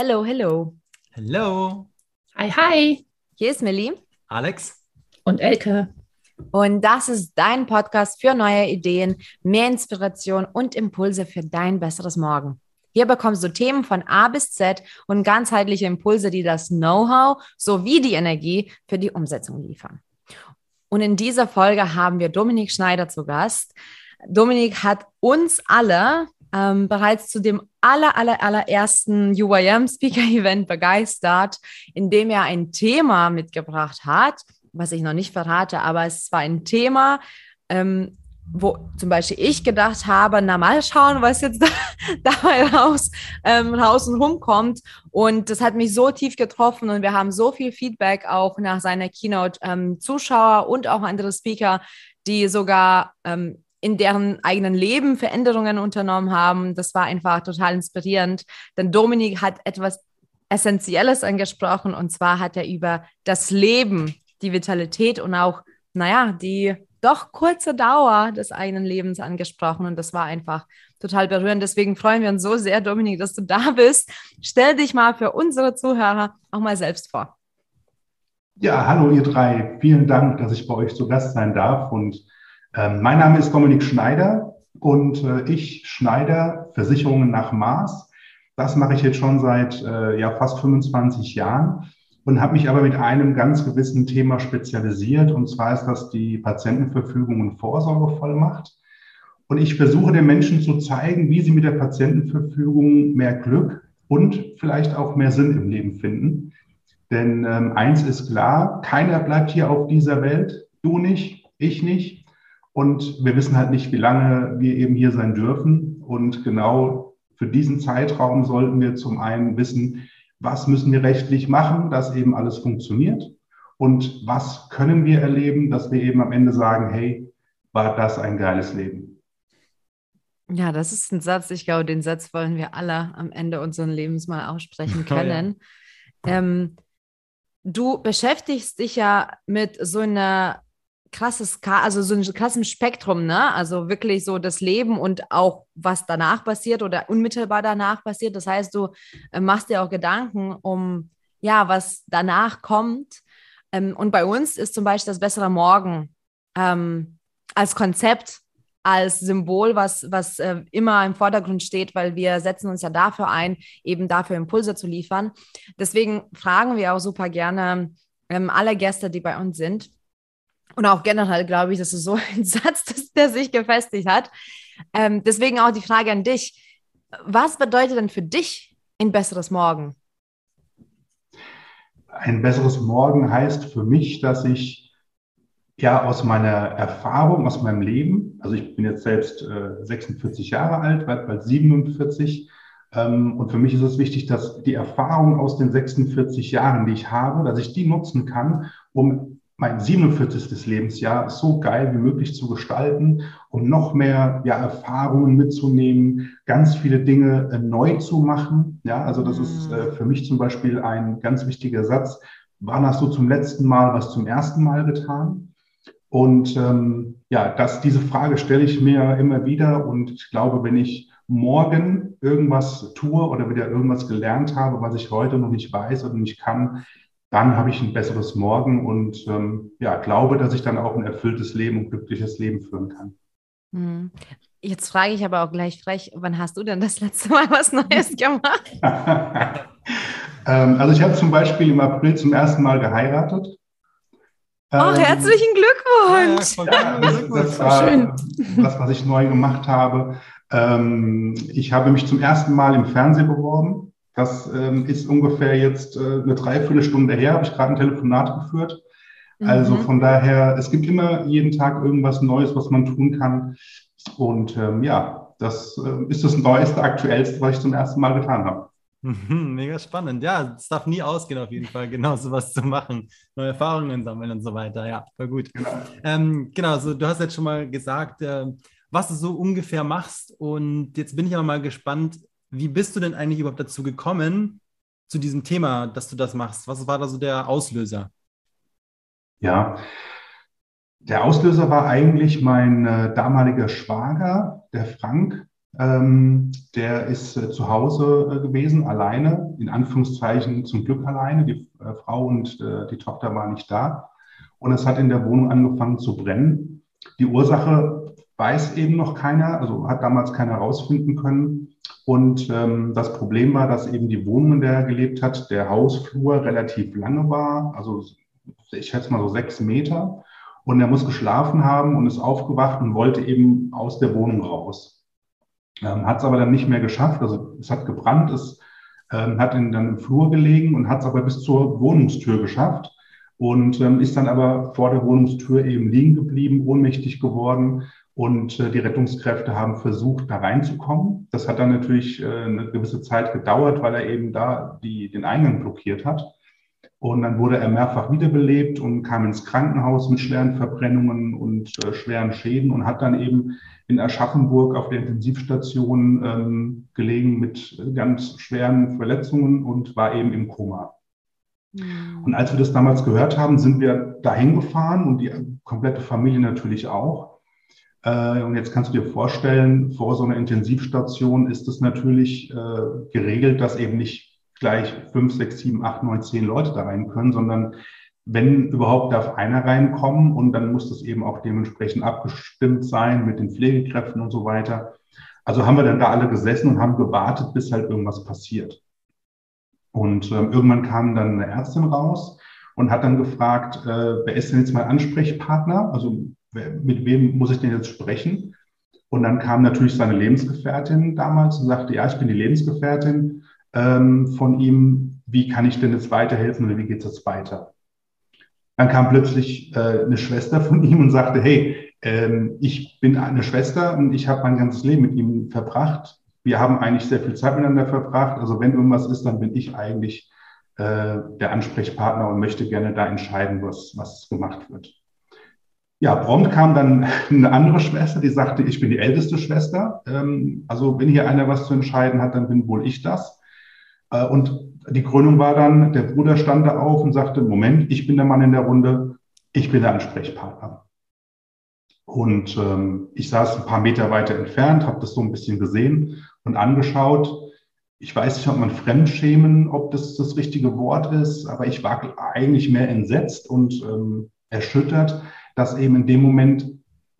Hello, hello. Hello. Hi, hi. Hier ist Millie. Alex. Und Elke. Und das ist dein Podcast für neue Ideen, mehr Inspiration und Impulse für dein besseres Morgen. Hier bekommst du Themen von A bis Z und ganzheitliche Impulse, die das Know-how sowie die Energie für die Umsetzung liefern. Und in dieser Folge haben wir Dominik Schneider zu Gast. Dominik hat uns alle ähm, bereits zu dem aller, aller, allerersten UIM Speaker Event begeistert, in dem er ein Thema mitgebracht hat, was ich noch nicht verrate, aber es war ein Thema, ähm, wo zum Beispiel ich gedacht habe, na mal schauen, was jetzt da, dabei raus, ähm, raus und rumkommt. Und das hat mich so tief getroffen und wir haben so viel Feedback auch nach seiner Keynote ähm, Zuschauer und auch andere Speaker, die sogar ähm, in deren eigenen Leben Veränderungen unternommen haben. Das war einfach total inspirierend, denn Dominik hat etwas Essentielles angesprochen und zwar hat er über das Leben, die Vitalität und auch, naja, die doch kurze Dauer des eigenen Lebens angesprochen und das war einfach total berührend. Deswegen freuen wir uns so sehr, Dominik, dass du da bist. Stell dich mal für unsere Zuhörer auch mal selbst vor. Ja, hallo ihr drei. Vielen Dank, dass ich bei euch zu Gast sein darf und mein Name ist Dominik Schneider und äh, ich Schneider Versicherungen nach Maß. Das mache ich jetzt schon seit äh, ja, fast 25 Jahren und habe mich aber mit einem ganz gewissen Thema spezialisiert. Und zwar ist das die Patientenverfügung und Vorsorgevollmacht. Und ich versuche den Menschen zu zeigen, wie sie mit der Patientenverfügung mehr Glück und vielleicht auch mehr Sinn im Leben finden. Denn ähm, eins ist klar, keiner bleibt hier auf dieser Welt, du nicht, ich nicht. Und wir wissen halt nicht, wie lange wir eben hier sein dürfen. Und genau für diesen Zeitraum sollten wir zum einen wissen, was müssen wir rechtlich machen, dass eben alles funktioniert. Und was können wir erleben, dass wir eben am Ende sagen, hey, war das ein geiles Leben? Ja, das ist ein Satz, ich glaube, den Satz wollen wir alle am Ende unseres Lebens mal aussprechen können. Oh, ja. ähm, du beschäftigst dich ja mit so einer krasses, also so ein krasses Spektrum, ne? Also wirklich so das Leben und auch was danach passiert oder unmittelbar danach passiert. Das heißt, du äh, machst dir auch Gedanken um, ja, was danach kommt. Ähm, und bei uns ist zum Beispiel das bessere Morgen ähm, als Konzept, als Symbol, was, was äh, immer im Vordergrund steht, weil wir setzen uns ja dafür ein, eben dafür Impulse zu liefern. Deswegen fragen wir auch super gerne ähm, alle Gäste, die bei uns sind, und auch generell glaube ich, das ist so ein Satz, dass der sich gefestigt hat. Ähm, deswegen auch die Frage an dich. Was bedeutet denn für dich ein besseres Morgen? Ein besseres Morgen heißt für mich, dass ich ja aus meiner Erfahrung, aus meinem Leben, also ich bin jetzt selbst äh, 46 Jahre alt, werde bald 47, ähm, und für mich ist es wichtig, dass die Erfahrung aus den 46 Jahren, die ich habe, dass ich die nutzen kann, um mein 47. Lebensjahr so geil wie möglich zu gestalten, um noch mehr ja, Erfahrungen mitzunehmen, ganz viele Dinge äh, neu zu machen. Ja, also das ist äh, für mich zum Beispiel ein ganz wichtiger Satz. Wann hast du zum letzten Mal was zum ersten Mal getan? Und ähm, ja, das, diese Frage stelle ich mir immer wieder. Und ich glaube, wenn ich morgen irgendwas tue oder wieder irgendwas gelernt habe, was ich heute noch nicht weiß oder nicht kann, dann habe ich ein besseres Morgen und ähm, ja, glaube, dass ich dann auch ein erfülltes Leben und glückliches Leben führen kann. Hm. Jetzt frage ich aber auch gleich frech, wann hast du denn das letzte Mal was Neues gemacht? ähm, also ich habe zum Beispiel im April zum ersten Mal geheiratet. Oh, ähm, herzlichen Glückwunsch! Ja, das, das war Schön. das, was ich neu gemacht habe. Ähm, ich habe mich zum ersten Mal im Fernsehen beworben. Das ähm, ist ungefähr jetzt äh, eine Dreiviertelstunde her, habe ich gerade ein Telefonat geführt. Also mhm. von daher, es gibt immer jeden Tag irgendwas Neues, was man tun kann. Und ähm, ja, das äh, ist das Neueste, Aktuellste, was ich zum ersten Mal getan habe. Mhm, mega spannend. Ja, es darf nie ausgehen, auf jeden Fall, genau sowas zu machen, neue Erfahrungen sammeln und so weiter. Ja, voll gut. Genau, ähm, genau so, du hast jetzt schon mal gesagt, äh, was du so ungefähr machst. Und jetzt bin ich aber mal gespannt, wie bist du denn eigentlich überhaupt dazu gekommen, zu diesem Thema, dass du das machst? Was war da so der Auslöser? Ja, der Auslöser war eigentlich mein äh, damaliger Schwager, der Frank. Ähm, der ist äh, zu Hause äh, gewesen, alleine, in Anführungszeichen zum Glück alleine. Die äh, Frau und äh, die Tochter waren nicht da. Und es hat in der Wohnung angefangen zu brennen. Die Ursache weiß eben noch keiner, also hat damals keiner herausfinden können. Und ähm, das Problem war, dass eben die Wohnung, in der er gelebt hat, der Hausflur relativ lange war, also ich schätze mal so sechs Meter. Und er muss geschlafen haben und ist aufgewacht und wollte eben aus der Wohnung raus. Ähm, hat es aber dann nicht mehr geschafft. Also es hat gebrannt, es ähm, hat ihn dann im Flur gelegen und hat es aber bis zur Wohnungstür geschafft und ähm, ist dann aber vor der Wohnungstür eben liegen geblieben, ohnmächtig geworden. Und äh, die Rettungskräfte haben versucht, da reinzukommen. Das hat dann natürlich äh, eine gewisse Zeit gedauert, weil er eben da die, den Eingang blockiert hat. Und dann wurde er mehrfach wiederbelebt und kam ins Krankenhaus mit schweren Verbrennungen und äh, schweren Schäden und hat dann eben in Aschaffenburg auf der Intensivstation ähm, gelegen mit ganz schweren Verletzungen und war eben im Koma. Mhm. Und als wir das damals gehört haben, sind wir dahin gefahren und die komplette Familie natürlich auch. Äh, und jetzt kannst du dir vorstellen, vor so einer Intensivstation ist es natürlich äh, geregelt, dass eben nicht gleich fünf, sechs, sieben, acht, neun, zehn Leute da rein können, sondern wenn überhaupt darf einer reinkommen und dann muss das eben auch dementsprechend abgestimmt sein mit den Pflegekräften und so weiter. Also haben wir dann da alle gesessen und haben gewartet, bis halt irgendwas passiert. Und ähm, irgendwann kam dann eine Ärztin raus und hat dann gefragt, äh, wer ist denn jetzt mein Ansprechpartner? Also mit wem muss ich denn jetzt sprechen? Und dann kam natürlich seine Lebensgefährtin damals und sagte, ja, ich bin die Lebensgefährtin ähm, von ihm, wie kann ich denn jetzt weiterhelfen oder wie geht es jetzt weiter? Dann kam plötzlich äh, eine Schwester von ihm und sagte, hey, ähm, ich bin eine Schwester und ich habe mein ganzes Leben mit ihm verbracht. Wir haben eigentlich sehr viel Zeit miteinander verbracht. Also wenn irgendwas ist, dann bin ich eigentlich äh, der Ansprechpartner und möchte gerne da entscheiden, was, was gemacht wird. Ja, prompt kam dann eine andere Schwester, die sagte, ich bin die älteste Schwester. Ähm, also wenn hier einer was zu entscheiden hat, dann bin wohl ich das. Äh, und die Krönung war dann, der Bruder stand da auf und sagte, Moment, ich bin der Mann in der Runde, ich bin der Ansprechpartner. Und ähm, ich saß ein paar Meter weiter entfernt, habe das so ein bisschen gesehen und angeschaut. Ich weiß nicht, ob man Fremdschämen, ob das das richtige Wort ist, aber ich war eigentlich mehr entsetzt und ähm, erschüttert, dass eben in dem Moment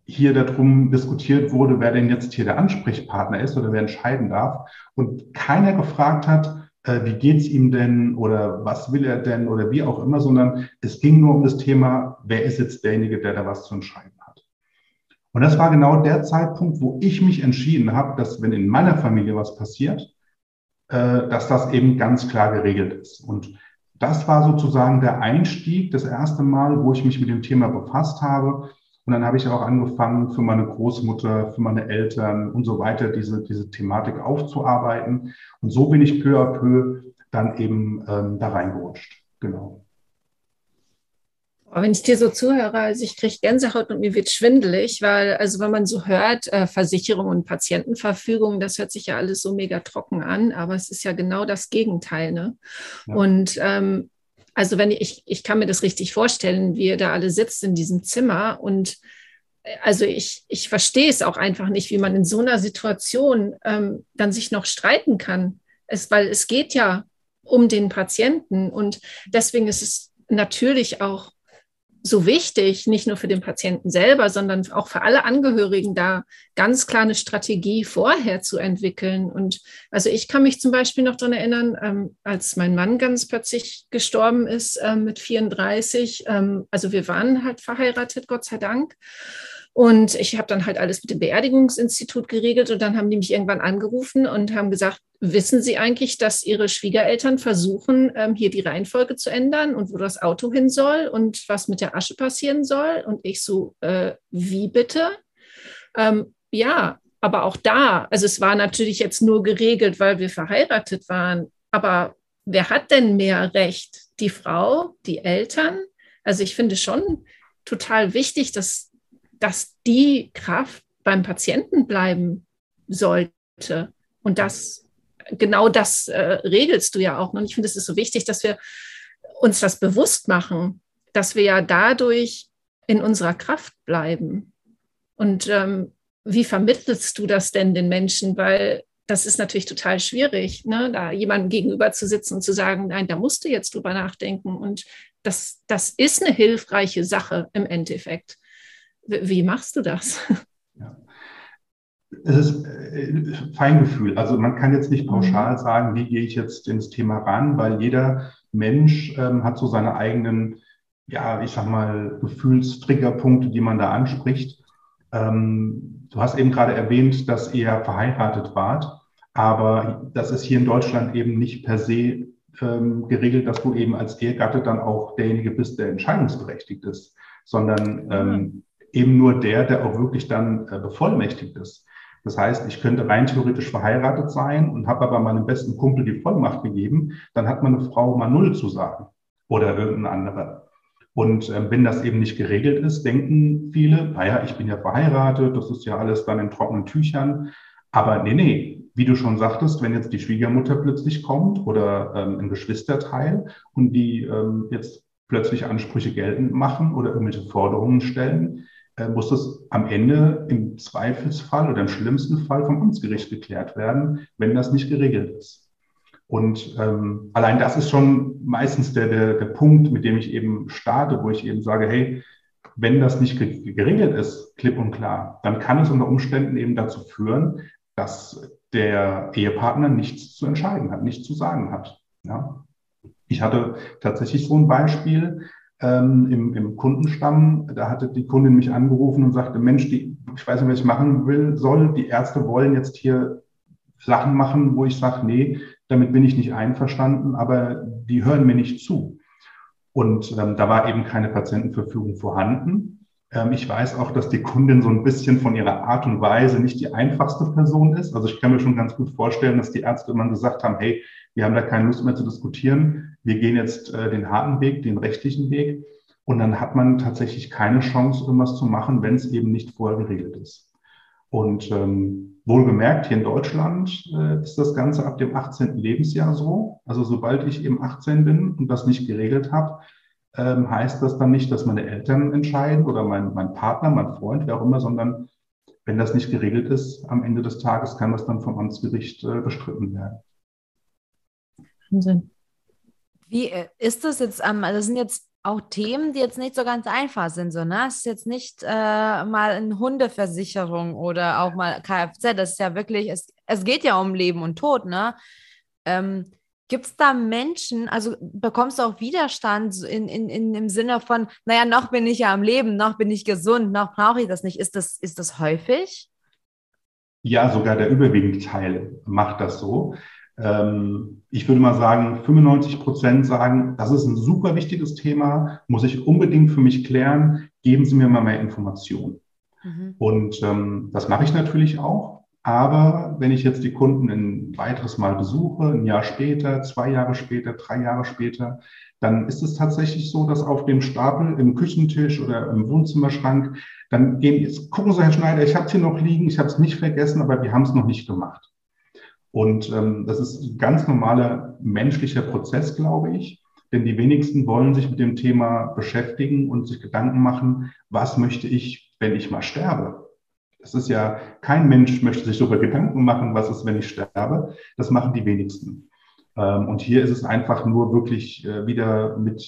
hier darum diskutiert wurde, wer denn jetzt hier der Ansprechpartner ist oder wer entscheiden darf und keiner gefragt hat, äh, wie geht's ihm denn oder was will er denn oder wie auch immer, sondern es ging nur um das Thema, wer ist jetzt derjenige, der da was zu entscheiden hat. Und das war genau der Zeitpunkt, wo ich mich entschieden habe, dass wenn in meiner Familie was passiert, äh, dass das eben ganz klar geregelt ist. Und das war sozusagen der Einstieg, das erste Mal, wo ich mich mit dem Thema befasst habe, und dann habe ich auch angefangen, für meine Großmutter, für meine Eltern und so weiter diese, diese Thematik aufzuarbeiten. Und so bin ich peu à peu dann eben ähm, da reingerutscht. Genau. Wenn ich dir so zuhöre, also ich kriege Gänsehaut und mir wird schwindelig, weil, also wenn man so hört, äh, Versicherung und Patientenverfügung, das hört sich ja alles so mega trocken an, aber es ist ja genau das Gegenteil. Ne? Ja. Und ähm, also wenn ich, ich kann mir das richtig vorstellen, wie ihr da alle sitzt in diesem Zimmer und äh, also ich, ich verstehe es auch einfach nicht, wie man in so einer Situation ähm, dann sich noch streiten kann. Es, weil es geht ja um den Patienten und deswegen ist es natürlich auch so wichtig, nicht nur für den Patienten selber, sondern auch für alle Angehörigen, da ganz klar eine Strategie vorher zu entwickeln. Und also ich kann mich zum Beispiel noch daran erinnern, ähm, als mein Mann ganz plötzlich gestorben ist ähm, mit 34. Ähm, also wir waren halt verheiratet, Gott sei Dank. Und ich habe dann halt alles mit dem Beerdigungsinstitut geregelt und dann haben die mich irgendwann angerufen und haben gesagt, wissen Sie eigentlich, dass Ihre Schwiegereltern versuchen, ähm, hier die Reihenfolge zu ändern und wo das Auto hin soll und was mit der Asche passieren soll? Und ich so, äh, wie bitte? Ähm, ja, aber auch da, also es war natürlich jetzt nur geregelt, weil wir verheiratet waren, aber wer hat denn mehr Recht? Die Frau, die Eltern? Also ich finde schon total wichtig, dass dass die Kraft beim Patienten bleiben sollte. Und das, genau das äh, regelst du ja auch. Und ich finde, es ist so wichtig, dass wir uns das bewusst machen, dass wir ja dadurch in unserer Kraft bleiben. Und ähm, wie vermittelst du das denn den Menschen? Weil das ist natürlich total schwierig, ne? da jemandem gegenüber zu sitzen und zu sagen, nein, da musst du jetzt drüber nachdenken. Und das, das ist eine hilfreiche Sache im Endeffekt. Wie machst du das? Es ist äh, Feingefühl. Also man kann jetzt nicht mhm. pauschal sagen, wie gehe ich jetzt ins Thema ran, weil jeder Mensch ähm, hat so seine eigenen, ja, ich sag mal, Gefühlstriggerpunkte, die man da anspricht. Ähm, du hast eben gerade erwähnt, dass ihr verheiratet wart, aber das ist hier in Deutschland eben nicht per se ähm, geregelt, dass du eben als Ehegatte dann auch derjenige bist, der entscheidungsberechtigt ist, sondern ähm, eben nur der, der auch wirklich dann äh, bevollmächtigt ist. Das heißt, ich könnte rein theoretisch verheiratet sein und habe aber meinem besten Kumpel die Vollmacht gegeben, dann hat meine Frau mal null zu sagen oder irgendein anderer. Und äh, wenn das eben nicht geregelt ist, denken viele, naja, ich bin ja verheiratet, das ist ja alles dann in trockenen Tüchern. Aber nee, nee, wie du schon sagtest, wenn jetzt die Schwiegermutter plötzlich kommt oder ähm, ein Geschwisterteil und die ähm, jetzt plötzlich Ansprüche geltend machen oder irgendwelche Forderungen stellen, muss das am Ende im Zweifelsfall oder im schlimmsten Fall vom Amtsgericht geklärt werden, wenn das nicht geregelt ist. Und ähm, allein das ist schon meistens der, der, der Punkt, mit dem ich eben starte, wo ich eben sage, hey, wenn das nicht geregelt ist, klipp und klar, dann kann es unter Umständen eben dazu führen, dass der Ehepartner nichts zu entscheiden hat, nichts zu sagen hat. Ja. Ich hatte tatsächlich so ein Beispiel, ähm, im, im Kundenstamm. Da hatte die Kundin mich angerufen und sagte, Mensch, die, ich weiß nicht, was ich machen will, soll. Die Ärzte wollen jetzt hier Sachen machen, wo ich sage, nee, damit bin ich nicht einverstanden, aber die hören mir nicht zu. Und ähm, da war eben keine Patientenverfügung vorhanden. Ähm, ich weiß auch, dass die Kundin so ein bisschen von ihrer Art und Weise nicht die einfachste Person ist. Also ich kann mir schon ganz gut vorstellen, dass die Ärzte immer gesagt haben, hey, wir haben da keine Lust mehr zu diskutieren. Wir gehen jetzt äh, den harten Weg, den rechtlichen Weg. Und dann hat man tatsächlich keine Chance, irgendwas zu machen, wenn es eben nicht vorher geregelt ist. Und ähm, wohlgemerkt, hier in Deutschland äh, ist das Ganze ab dem 18. Lebensjahr so. Also sobald ich eben 18 bin und das nicht geregelt habe, ähm, heißt das dann nicht, dass meine Eltern entscheiden oder mein, mein Partner, mein Freund, wer auch immer, sondern wenn das nicht geregelt ist, am Ende des Tages kann das dann vom Amtsgericht äh, bestritten werden. Wahnsinn. Wie äh, ist das jetzt? Ähm, also das sind jetzt auch Themen, die jetzt nicht so ganz einfach sind. So, ne? Es ist jetzt nicht äh, mal eine Hundeversicherung oder auch mal Kfz. Das ist ja wirklich, es, es geht ja um Leben und Tod. Ne? Ähm, Gibt es da Menschen, also bekommst du auch Widerstand in, in, in, im Sinne von, naja, noch bin ich ja am Leben, noch bin ich gesund, noch brauche ich das nicht. Ist das, ist das häufig? Ja, sogar der überwiegende Teil macht das so. Ähm, ich würde mal sagen, 95 Prozent sagen, das ist ein super wichtiges Thema, muss ich unbedingt für mich klären, geben Sie mir mal mehr Informationen. Mhm. Und ähm, das mache ich natürlich auch. Aber wenn ich jetzt die Kunden ein weiteres Mal besuche, ein Jahr später, zwei Jahre später, drei Jahre später, dann ist es tatsächlich so, dass auf dem Stapel im Küchentisch oder im Wohnzimmerschrank, dann gehen, jetzt gucken Sie, Herr Schneider, ich habe es hier noch liegen, ich habe es nicht vergessen, aber wir haben es noch nicht gemacht. Und ähm, das ist ein ganz normaler menschlicher Prozess, glaube ich. Denn die wenigsten wollen sich mit dem Thema beschäftigen und sich Gedanken machen, was möchte ich, wenn ich mal sterbe? Das ist ja, kein Mensch möchte sich darüber Gedanken machen, was ist, wenn ich sterbe. Das machen die wenigsten. Ähm, und hier ist es einfach nur wirklich äh, wieder mit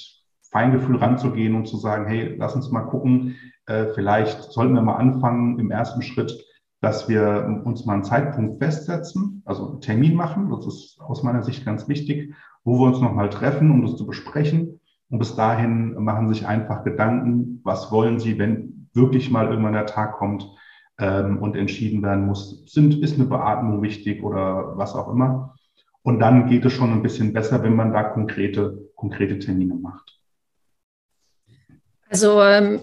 Feingefühl ranzugehen und zu sagen, hey, lass uns mal gucken, äh, vielleicht sollten wir mal anfangen im ersten Schritt dass wir uns mal einen Zeitpunkt festsetzen, also einen Termin machen, das ist aus meiner Sicht ganz wichtig, wo wir uns nochmal treffen, um das zu besprechen. Und bis dahin machen sich einfach Gedanken, was wollen Sie, wenn wirklich mal irgendwann der Tag kommt ähm, und entschieden werden muss, sind, ist eine Beatmung wichtig oder was auch immer. Und dann geht es schon ein bisschen besser, wenn man da konkrete, konkrete Termine macht. Also ähm,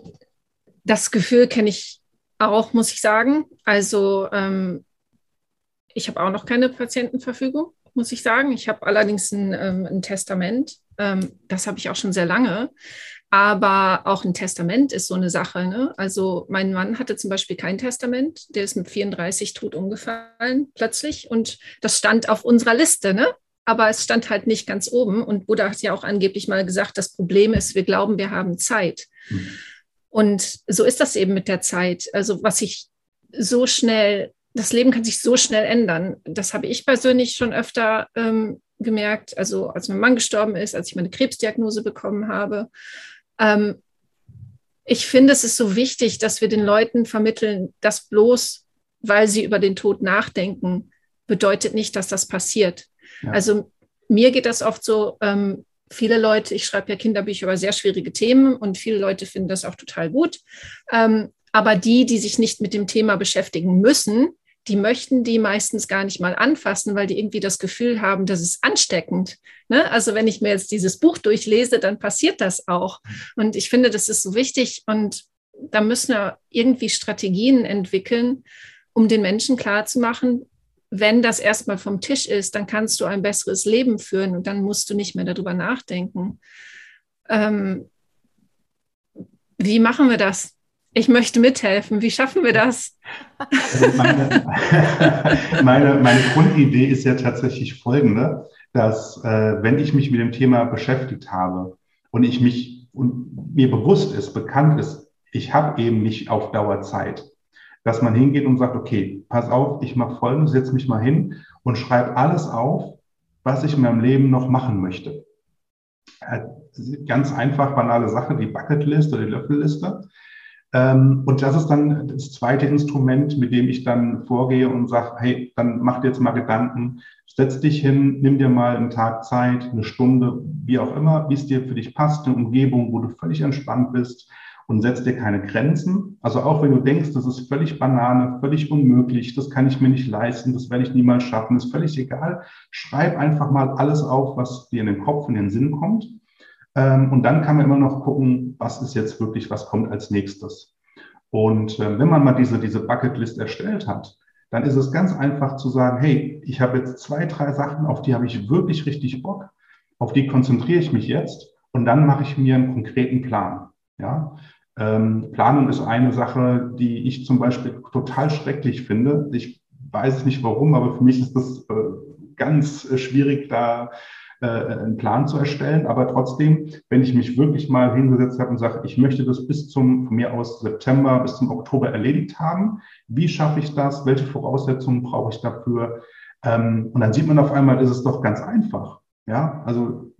das Gefühl kenne ich auch, muss ich sagen. Also ähm, ich habe auch noch keine Patientenverfügung, muss ich sagen. Ich habe allerdings ein, ähm, ein Testament. Ähm, das habe ich auch schon sehr lange. Aber auch ein Testament ist so eine Sache. Ne? Also mein Mann hatte zum Beispiel kein Testament. Der ist mit 34 tot umgefallen plötzlich. Und das stand auf unserer Liste. Ne? aber es stand halt nicht ganz oben. Und Buddha hat ja auch angeblich mal gesagt, das Problem ist, wir glauben, wir haben Zeit. Mhm. Und so ist das eben mit der Zeit. Also was ich so schnell, das Leben kann sich so schnell ändern. Das habe ich persönlich schon öfter ähm, gemerkt, also als mein Mann gestorben ist, als ich meine Krebsdiagnose bekommen habe. Ähm, ich finde, es ist so wichtig, dass wir den Leuten vermitteln, dass bloß, weil sie über den Tod nachdenken, bedeutet nicht, dass das passiert. Ja. Also mir geht das oft so, ähm, viele Leute, ich schreibe ja Kinderbücher über sehr schwierige Themen und viele Leute finden das auch total gut. Ähm, aber die, die sich nicht mit dem Thema beschäftigen müssen, die möchten die meistens gar nicht mal anfassen, weil die irgendwie das Gefühl haben, das ist ansteckend. Ne? Also wenn ich mir jetzt dieses Buch durchlese, dann passiert das auch. Und ich finde, das ist so wichtig und da müssen wir irgendwie Strategien entwickeln, um den Menschen klarzumachen, wenn das erstmal vom Tisch ist, dann kannst du ein besseres Leben führen und dann musst du nicht mehr darüber nachdenken. Ähm, wie machen wir das? Ich möchte mithelfen. Wie schaffen wir das? Also meine, meine, meine, Grundidee ist ja tatsächlich folgende, dass äh, wenn ich mich mit dem Thema beschäftigt habe und ich mich und mir bewusst ist, bekannt ist, ich habe eben nicht auf Dauer Zeit, dass man hingeht und sagt, okay, pass auf, ich mache folgendes, setze mich mal hin und schreibe alles auf, was ich in meinem Leben noch machen möchte. Äh, ganz einfach, banale Sache, die Bucketlist oder die Löffelliste. Ähm, und das ist dann das zweite Instrument, mit dem ich dann vorgehe und sage, hey, dann mach dir jetzt mal Gedanken, setz dich hin, nimm dir mal einen Tag Zeit, eine Stunde, wie auch immer, wie es dir für dich passt, eine Umgebung, wo du völlig entspannt bist und setzt dir keine Grenzen. Also auch wenn du denkst, das ist völlig Banane, völlig unmöglich, das kann ich mir nicht leisten, das werde ich niemals schaffen, ist völlig egal. Schreib einfach mal alles auf, was dir in den Kopf, in den Sinn kommt. Ähm, und dann kann man immer noch gucken, was ist jetzt wirklich, was kommt als nächstes. Und äh, wenn man mal diese, diese Bucketlist erstellt hat, dann ist es ganz einfach zu sagen, hey, ich habe jetzt zwei, drei Sachen, auf die habe ich wirklich richtig Bock, auf die konzentriere ich mich jetzt und dann mache ich mir einen konkreten Plan. Ja, ähm, Planung ist eine Sache, die ich zum Beispiel total schrecklich finde. Ich weiß nicht warum, aber für mich ist das äh, ganz äh, schwierig, da äh, einen Plan zu erstellen. Aber trotzdem, wenn ich mich wirklich mal hingesetzt habe und sage, ich möchte das bis zum, von mir aus September bis zum Oktober erledigt haben, wie schaffe ich das? Welche Voraussetzungen brauche ich dafür? Ähm, und dann sieht man auf einmal, ist es doch ganz einfach. Ja, also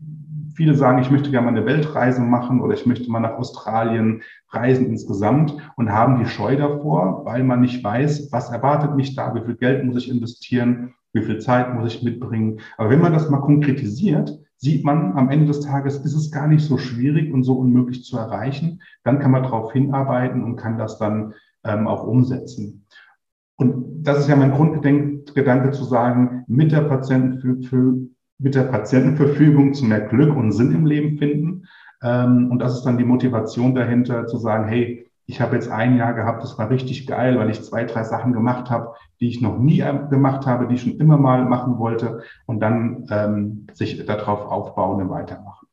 Viele sagen, ich möchte gerne mal eine Weltreise machen oder ich möchte mal nach Australien reisen insgesamt und haben die Scheu davor, weil man nicht weiß, was erwartet mich da, wie viel Geld muss ich investieren, wie viel Zeit muss ich mitbringen. Aber wenn man das mal konkretisiert, sieht man, am Ende des Tages ist es gar nicht so schwierig und so unmöglich zu erreichen. Dann kann man darauf hinarbeiten und kann das dann ähm, auch umsetzen. Und das ist ja mein Grundgedanke zu sagen, mit der mit der Patientenverfügung zu mehr Glück und Sinn im Leben finden. Ähm, und das ist dann die Motivation dahinter, zu sagen, hey, ich habe jetzt ein Jahr gehabt, das war richtig geil, weil ich zwei, drei Sachen gemacht habe, die ich noch nie gemacht habe, die ich schon immer mal machen wollte und dann ähm, sich darauf aufbauen und weitermachen.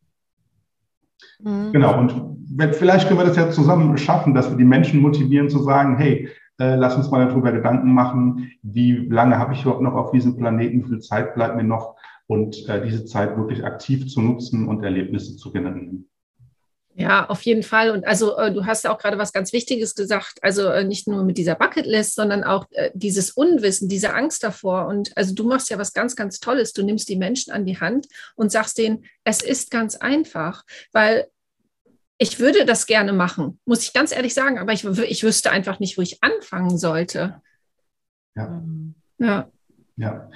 Mhm. Genau, und vielleicht können wir das ja zusammen schaffen, dass wir die Menschen motivieren zu sagen, hey, äh, lass uns mal darüber Gedanken machen, wie lange habe ich überhaupt noch auf diesem Planeten, wie viel Zeit bleibt mir noch und äh, diese Zeit wirklich aktiv zu nutzen und Erlebnisse zu generieren. Ja, auf jeden Fall. Und also äh, du hast auch gerade was ganz Wichtiges gesagt. Also äh, nicht nur mit dieser Bucketlist, sondern auch äh, dieses Unwissen, diese Angst davor. Und also du machst ja was ganz, ganz Tolles. Du nimmst die Menschen an die Hand und sagst denen, es ist ganz einfach, weil ich würde das gerne machen, muss ich ganz ehrlich sagen, aber ich, ich wüsste einfach nicht, wo ich anfangen sollte. Ja. Ja. ja.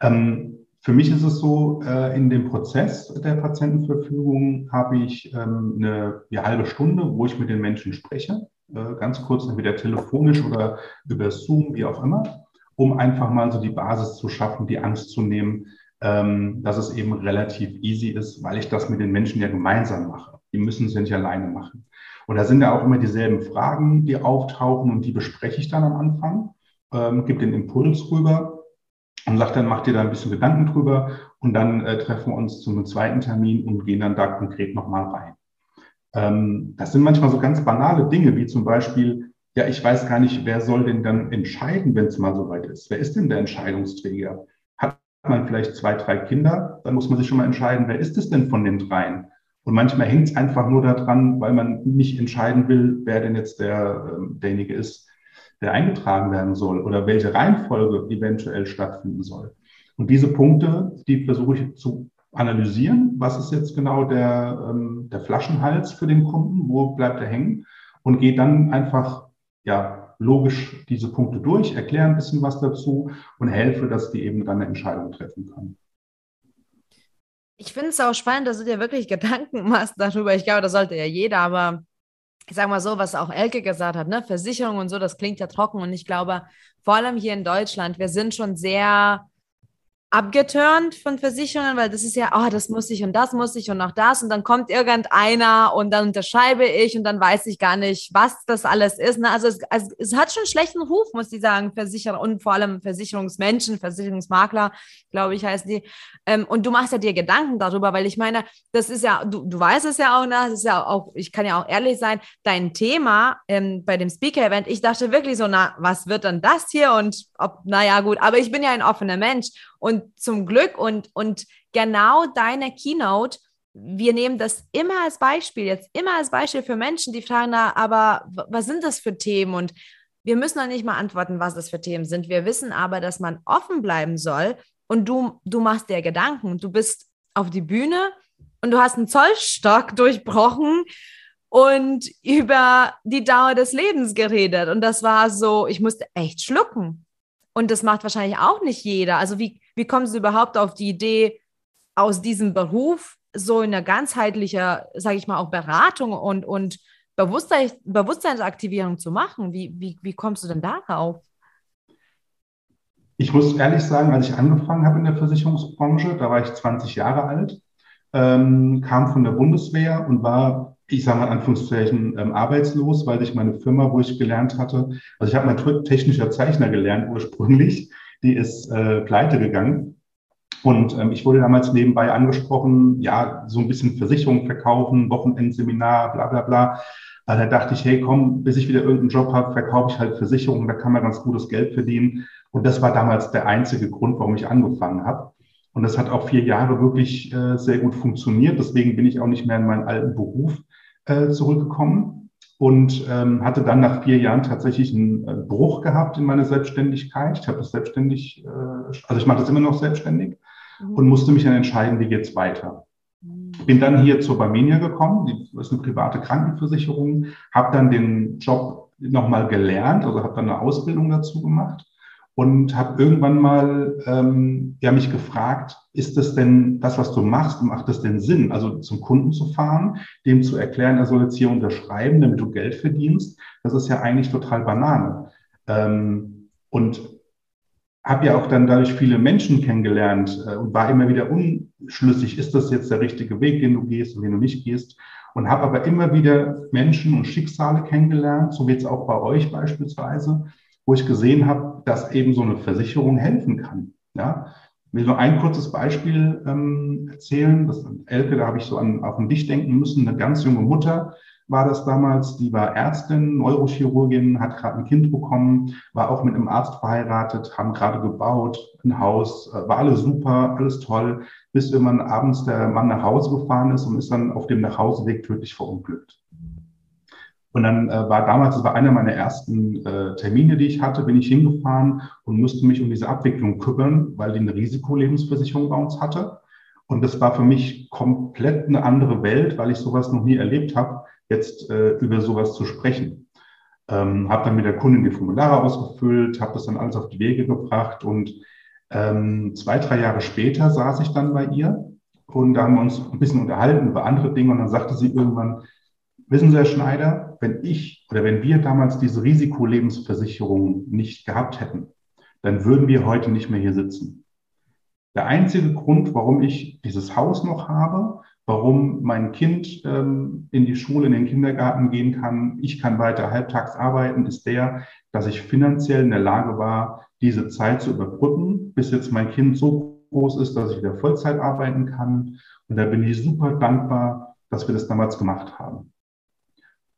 Ähm, für mich ist es so, äh, in dem Prozess der Patientenverfügung habe ich ähm, eine, eine halbe Stunde, wo ich mit den Menschen spreche, äh, ganz kurz, entweder telefonisch oder über Zoom, wie auch immer, um einfach mal so die Basis zu schaffen, die Angst zu nehmen, ähm, dass es eben relativ easy ist, weil ich das mit den Menschen ja gemeinsam mache. Die müssen es ja nicht alleine machen. Und da sind ja auch immer dieselben Fragen, die auftauchen und die bespreche ich dann am Anfang, ähm, gebe den Impuls rüber und sagt dann, macht ihr da ein bisschen Gedanken drüber und dann äh, treffen wir uns zu einem zweiten Termin und gehen dann da konkret nochmal rein. Ähm, das sind manchmal so ganz banale Dinge, wie zum Beispiel, ja, ich weiß gar nicht, wer soll denn dann entscheiden, wenn es mal soweit ist? Wer ist denn der Entscheidungsträger? Hat man vielleicht zwei, drei Kinder, dann muss man sich schon mal entscheiden, wer ist es denn von den dreien? Und manchmal hängt es einfach nur daran, weil man nicht entscheiden will, wer denn jetzt der, äh, derjenige ist, der eingetragen werden soll oder welche Reihenfolge eventuell stattfinden soll. Und diese Punkte, die versuche ich zu analysieren. Was ist jetzt genau der, ähm, der Flaschenhals für den Kunden? Wo bleibt er hängen? Und gehe dann einfach ja, logisch diese Punkte durch, erkläre ein bisschen was dazu und helfe, dass die eben dann eine Entscheidung treffen können. Ich finde es auch spannend, dass du dir wirklich Gedanken machst darüber. Ich glaube, das sollte ja jeder, aber ich sage mal so, was auch Elke gesagt hat, ne? Versicherung und so, das klingt ja trocken. Und ich glaube, vor allem hier in Deutschland, wir sind schon sehr abgeturnt von Versicherungen, weil das ist ja, oh, das muss ich und das muss ich und noch das und dann kommt irgendeiner und dann unterschreibe ich und dann weiß ich gar nicht, was das alles ist. Ne? Also, es, also es hat schon einen schlechten Ruf, muss ich sagen, Versicherer und vor allem Versicherungsmenschen, Versicherungsmakler, glaube ich, heißen die. Ähm, und du machst ja dir Gedanken darüber, weil ich meine, das ist ja, du, du weißt es ja auch, ne? das ist ja auch, ich kann ja auch ehrlich sein, dein Thema ähm, bei dem Speaker-Event, ich dachte wirklich so, na, was wird dann das hier und ob, naja, gut, aber ich bin ja ein offener Mensch und zum Glück und, und genau deine Keynote, wir nehmen das immer als Beispiel, jetzt immer als Beispiel für Menschen, die fragen, na, aber was sind das für Themen? Und wir müssen noch nicht mal antworten, was das für Themen sind. Wir wissen aber, dass man offen bleiben soll und du, du machst dir Gedanken. Du bist auf die Bühne und du hast einen Zollstock durchbrochen und über die Dauer des Lebens geredet. Und das war so, ich musste echt schlucken. Und das macht wahrscheinlich auch nicht jeder. Also wie, wie kommen Sie überhaupt auf die Idee, aus diesem Beruf so eine ganzheitliche, sage ich mal, auch Beratung und, und Bewusstsein, Bewusstseinsaktivierung zu machen? Wie, wie, wie kommst du denn darauf? Ich muss ehrlich sagen, als ich angefangen habe in der Versicherungsbranche, da war ich 20 Jahre alt, ähm, kam von der Bundeswehr und war ich sage mal in Anführungszeichen, ähm, arbeitslos, weil sich meine Firma, wo ich gelernt hatte, also ich habe mal technischer Zeichner gelernt ursprünglich, die ist äh, pleite gegangen. Und ähm, ich wurde damals nebenbei angesprochen, ja, so ein bisschen Versicherung verkaufen, Wochenendseminar, bla bla bla. Also da dachte ich, hey, komm, bis ich wieder irgendeinen Job habe, verkaufe ich halt Versicherungen, da kann man ganz gutes Geld verdienen. Und das war damals der einzige Grund, warum ich angefangen habe. Und das hat auch vier Jahre wirklich äh, sehr gut funktioniert. Deswegen bin ich auch nicht mehr in meinen alten Beruf äh, zurückgekommen und ähm, hatte dann nach vier Jahren tatsächlich einen äh, Bruch gehabt in meiner Selbstständigkeit. Ich habe das selbstständig, äh, also ich mache das immer noch selbstständig mhm. und musste mich dann entscheiden, wie geht's weiter. Mhm. Bin dann hier zur Barmenia gekommen, die ist eine private Krankenversicherung, habe dann den Job nochmal gelernt, also habe dann eine Ausbildung dazu gemacht und habe irgendwann mal ähm, ja, mich gefragt, ist das denn das, was du machst, macht das denn Sinn? Also zum Kunden zu fahren, dem zu erklären, er soll jetzt hier unterschreiben, damit du Geld verdienst, das ist ja eigentlich total Banane. Ähm, und habe ja auch dann dadurch viele Menschen kennengelernt äh, und war immer wieder unschlüssig, ist das jetzt der richtige Weg, den du gehst und den du nicht gehst. Und habe aber immer wieder Menschen und Schicksale kennengelernt, so wie jetzt auch bei euch beispielsweise, wo ich gesehen habe, dass eben so eine Versicherung helfen kann. Ja, ich will nur ein kurzes Beispiel ähm, erzählen. Das Elke, da habe ich so an, auf Dich denken müssen. Eine ganz junge Mutter war das damals. Die war Ärztin, Neurochirurgin, hat gerade ein Kind bekommen, war auch mit einem Arzt verheiratet, haben gerade gebaut, ein Haus, äh, war alles super, alles toll, bis irgendwann abends der Mann nach Hause gefahren ist und ist dann auf dem Nachhauseweg tödlich verunglückt. Und dann äh, war damals, das war einer meiner ersten äh, Termine, die ich hatte, bin ich hingefahren und musste mich um diese Abwicklung kümmern, weil die eine Risikolebensversicherung bei uns hatte. Und das war für mich komplett eine andere Welt, weil ich sowas noch nie erlebt habe, jetzt äh, über sowas zu sprechen. Ähm, habe dann mit der Kundin die Formulare ausgefüllt, habe das dann alles auf die Wege gebracht und ähm, zwei, drei Jahre später saß ich dann bei ihr und da haben wir uns ein bisschen unterhalten über andere Dinge und dann sagte sie irgendwann, Wissen Sie, Herr Schneider, wenn ich oder wenn wir damals diese Risikolebensversicherung nicht gehabt hätten, dann würden wir heute nicht mehr hier sitzen. Der einzige Grund, warum ich dieses Haus noch habe, warum mein Kind ähm, in die Schule, in den Kindergarten gehen kann, ich kann weiter halbtags arbeiten, ist der, dass ich finanziell in der Lage war, diese Zeit zu überbrücken, bis jetzt mein Kind so groß ist, dass ich wieder Vollzeit arbeiten kann. Und da bin ich super dankbar, dass wir das damals gemacht haben.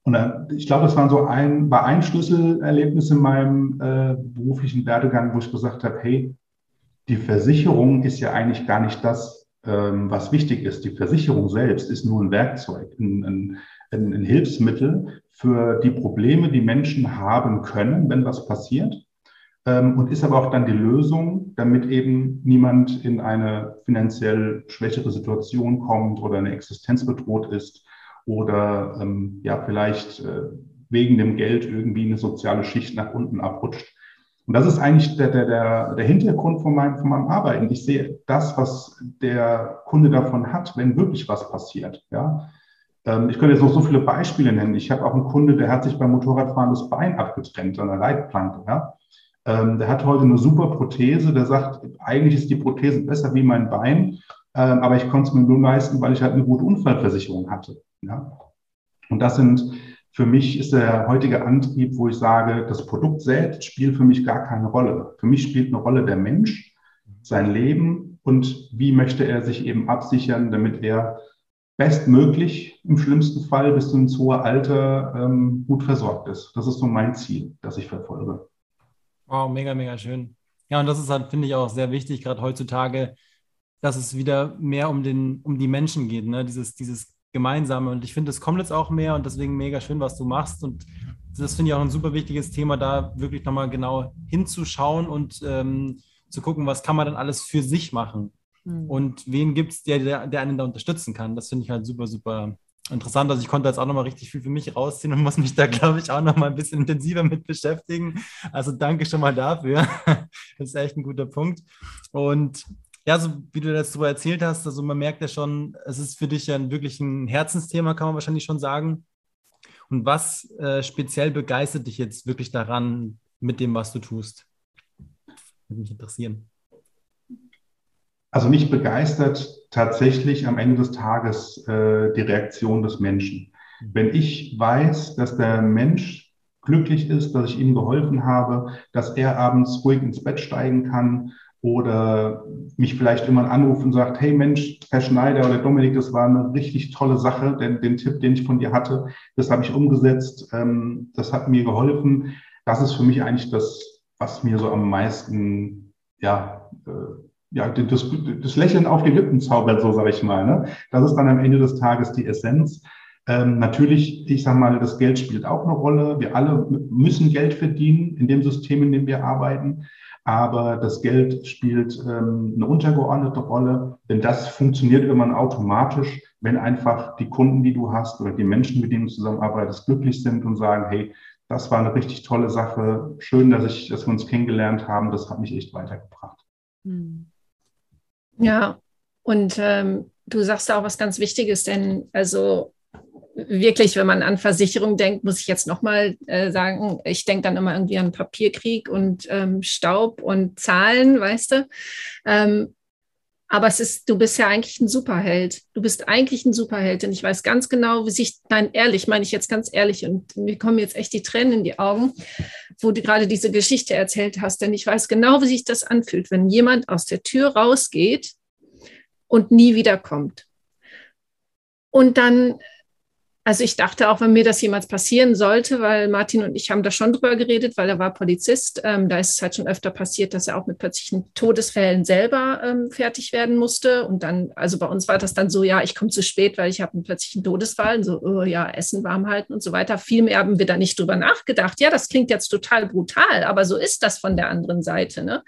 Und ich glaube, das war so ein, war ein Schlüsselerlebnis in meinem äh, beruflichen Werdegang, wo ich gesagt habe, hey, die Versicherung ist ja eigentlich gar nicht das, ähm, was wichtig ist. Die Versicherung selbst ist nur ein Werkzeug, ein, ein, ein Hilfsmittel für die Probleme, die Menschen haben können, wenn was passiert. Ähm, und ist aber auch dann die Lösung, damit eben niemand in eine finanziell schwächere Situation kommt oder eine Existenz bedroht ist oder ähm, ja vielleicht äh, wegen dem Geld irgendwie eine soziale Schicht nach unten abrutscht. Und das ist eigentlich der, der, der, der Hintergrund von meinem, von meinem Arbeiten. Ich sehe das, was der Kunde davon hat, wenn wirklich was passiert. Ja? Ähm, ich könnte jetzt noch so viele Beispiele nennen. Ich habe auch einen Kunde, der hat sich beim Motorradfahren das Bein abgetrennt an der Leitplanke. Ja? Ähm, der hat heute eine super Prothese. Der sagt, eigentlich ist die Prothese besser wie mein Bein, ähm, aber ich konnte es mir nur leisten, weil ich halt eine gute Unfallversicherung hatte. Ja? Und das sind für mich ist der heutige Antrieb, wo ich sage, das Produkt selbst spielt für mich gar keine Rolle. Für mich spielt eine Rolle der Mensch, sein Leben und wie möchte er sich eben absichern, damit er bestmöglich im schlimmsten Fall bis ins hohe Alter ähm, gut versorgt ist. Das ist so mein Ziel, das ich verfolge. Wow, mega, mega schön. Ja, und das ist halt, finde ich, auch sehr wichtig, gerade heutzutage, dass es wieder mehr um, den, um die Menschen geht, ne? dieses, dieses Gemeinsame. Und ich finde, es kommt jetzt auch mehr und deswegen mega schön, was du machst. Und das finde ich auch ein super wichtiges Thema, da wirklich nochmal genau hinzuschauen und ähm, zu gucken, was kann man dann alles für sich machen. Mhm. Und wen gibt es, der, der, der einen da unterstützen kann. Das finde ich halt super, super interessant. Also ich konnte jetzt auch nochmal richtig viel für mich rausziehen und muss mich da, glaube ich, auch nochmal ein bisschen intensiver mit beschäftigen. Also danke schon mal dafür. Das ist echt ein guter Punkt. Und ja, so wie du das so erzählt hast, also man merkt ja schon, es ist für dich ja wirklich ein Herzensthema, kann man wahrscheinlich schon sagen. Und was äh, speziell begeistert dich jetzt wirklich daran mit dem, was du tust? Würde mich interessieren. Also mich begeistert tatsächlich am Ende des Tages äh, die Reaktion des Menschen. Wenn ich weiß, dass der Mensch glücklich ist, dass ich ihm geholfen habe, dass er abends ruhig ins Bett steigen kann, oder mich vielleicht immer anruft und sagt, hey Mensch, Herr Schneider oder Dominik, das war eine richtig tolle Sache, denn den Tipp, den ich von dir hatte, das habe ich umgesetzt, ähm, das hat mir geholfen. Das ist für mich eigentlich das, was mir so am meisten, ja, äh, ja, das, das Lächeln auf die Lippen zaubert, so sage ich mal. Ne? Das ist dann am Ende des Tages die Essenz. Ähm, natürlich, ich sage mal, das Geld spielt auch eine Rolle. Wir alle müssen Geld verdienen in dem System, in dem wir arbeiten aber das Geld spielt ähm, eine untergeordnete Rolle, denn das funktioniert irgendwann automatisch, wenn einfach die Kunden, die du hast oder die Menschen, mit denen du zusammenarbeitest, glücklich sind und sagen, hey, das war eine richtig tolle Sache, schön, dass ich, dass wir uns kennengelernt haben, das hat mich echt weitergebracht. Hm. Ja, und ähm, du sagst da auch was ganz Wichtiges, denn also wirklich, wenn man an Versicherung denkt, muss ich jetzt nochmal äh, sagen, ich denke dann immer irgendwie an Papierkrieg und ähm, Staub und Zahlen, weißt du. Ähm, aber es ist, du bist ja eigentlich ein Superheld. Du bist eigentlich ein Superheld. Denn ich weiß ganz genau, wie sich, nein, ehrlich, meine ich jetzt ganz ehrlich, und mir kommen jetzt echt die Tränen in die Augen, wo du gerade diese Geschichte erzählt hast. Denn ich weiß genau, wie sich das anfühlt, wenn jemand aus der Tür rausgeht und nie wiederkommt. Und dann also ich dachte auch, wenn mir das jemals passieren sollte, weil Martin und ich haben da schon drüber geredet, weil er war Polizist. Ähm, da ist es halt schon öfter passiert, dass er auch mit plötzlichen Todesfällen selber ähm, fertig werden musste. Und dann, also bei uns war das dann so, ja, ich komme zu spät, weil ich habe einen plötzlichen Todesfall. Und so, oh, ja, Essen warm halten und so weiter. Viel mehr haben wir da nicht drüber nachgedacht. Ja, das klingt jetzt total brutal, aber so ist das von der anderen Seite. Ne?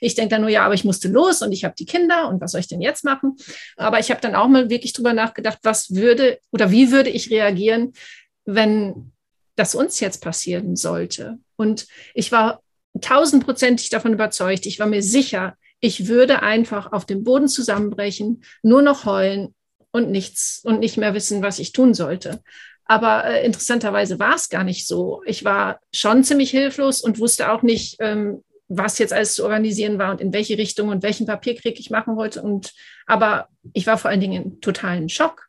Ich denke dann nur, ja, aber ich musste los und ich habe die Kinder und was soll ich denn jetzt machen? Aber ich habe dann auch mal wirklich drüber nachgedacht, was würde oder wie würde ich reagieren, reagieren, wenn das uns jetzt passieren sollte. Und ich war tausendprozentig davon überzeugt, ich war mir sicher, ich würde einfach auf dem Boden zusammenbrechen, nur noch heulen und nichts und nicht mehr wissen, was ich tun sollte. Aber äh, interessanterweise war es gar nicht so. Ich war schon ziemlich hilflos und wusste auch nicht, ähm, was jetzt alles zu organisieren war und in welche Richtung und welchen Papierkrieg ich machen wollte. Und aber ich war vor allen Dingen in totalen Schock.